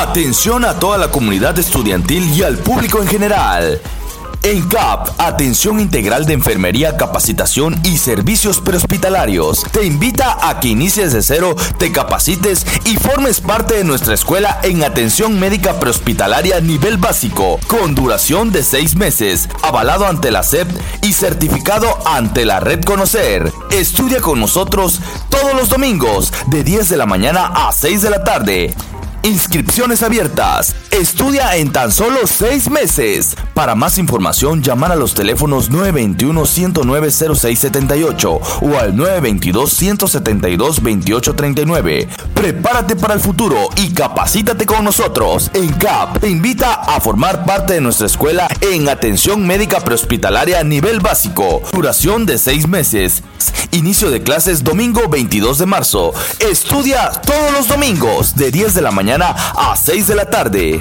Atención a toda la comunidad estudiantil y al público en general. En CAP, Atención Integral de Enfermería, Capacitación y Servicios Prehospitalarios, te invita a que inicies de cero, te capacites y formes parte de nuestra escuela en Atención Médica Prehospitalaria nivel básico, con duración de seis meses, avalado ante la SEP y certificado ante la Red Conocer. Estudia con nosotros todos los domingos, de 10 de la mañana a 6 de la tarde. Inscripciones abiertas. Estudia en tan solo seis meses. Para más información, llamar a los teléfonos 921-109-0678 o al 922-172-2839. Prepárate para el futuro y capacítate con nosotros. En CAP te invita a formar parte de nuestra escuela en atención médica prehospitalaria nivel básico. Duración de seis meses. Inicio de clases domingo 22 de marzo. Estudia todos los domingos de 10 de la a 6 de la tarde.